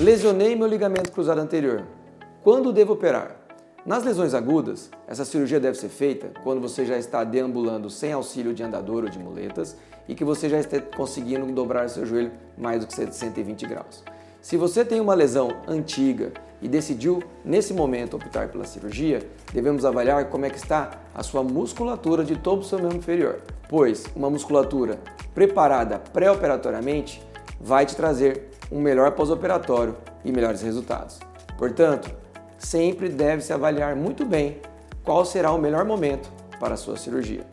Lesionei meu ligamento cruzado anterior. Quando devo operar? Nas lesões agudas, essa cirurgia deve ser feita quando você já está deambulando sem auxílio de andador ou de muletas e que você já está conseguindo dobrar seu joelho mais do que 120 graus. Se você tem uma lesão antiga e decidiu nesse momento optar pela cirurgia, devemos avaliar como é que está a sua musculatura de todo o seu membro inferior, pois uma musculatura preparada pré-operatoriamente vai te trazer um melhor pós-operatório e melhores resultados. Portanto, sempre deve se avaliar muito bem qual será o melhor momento para a sua cirurgia.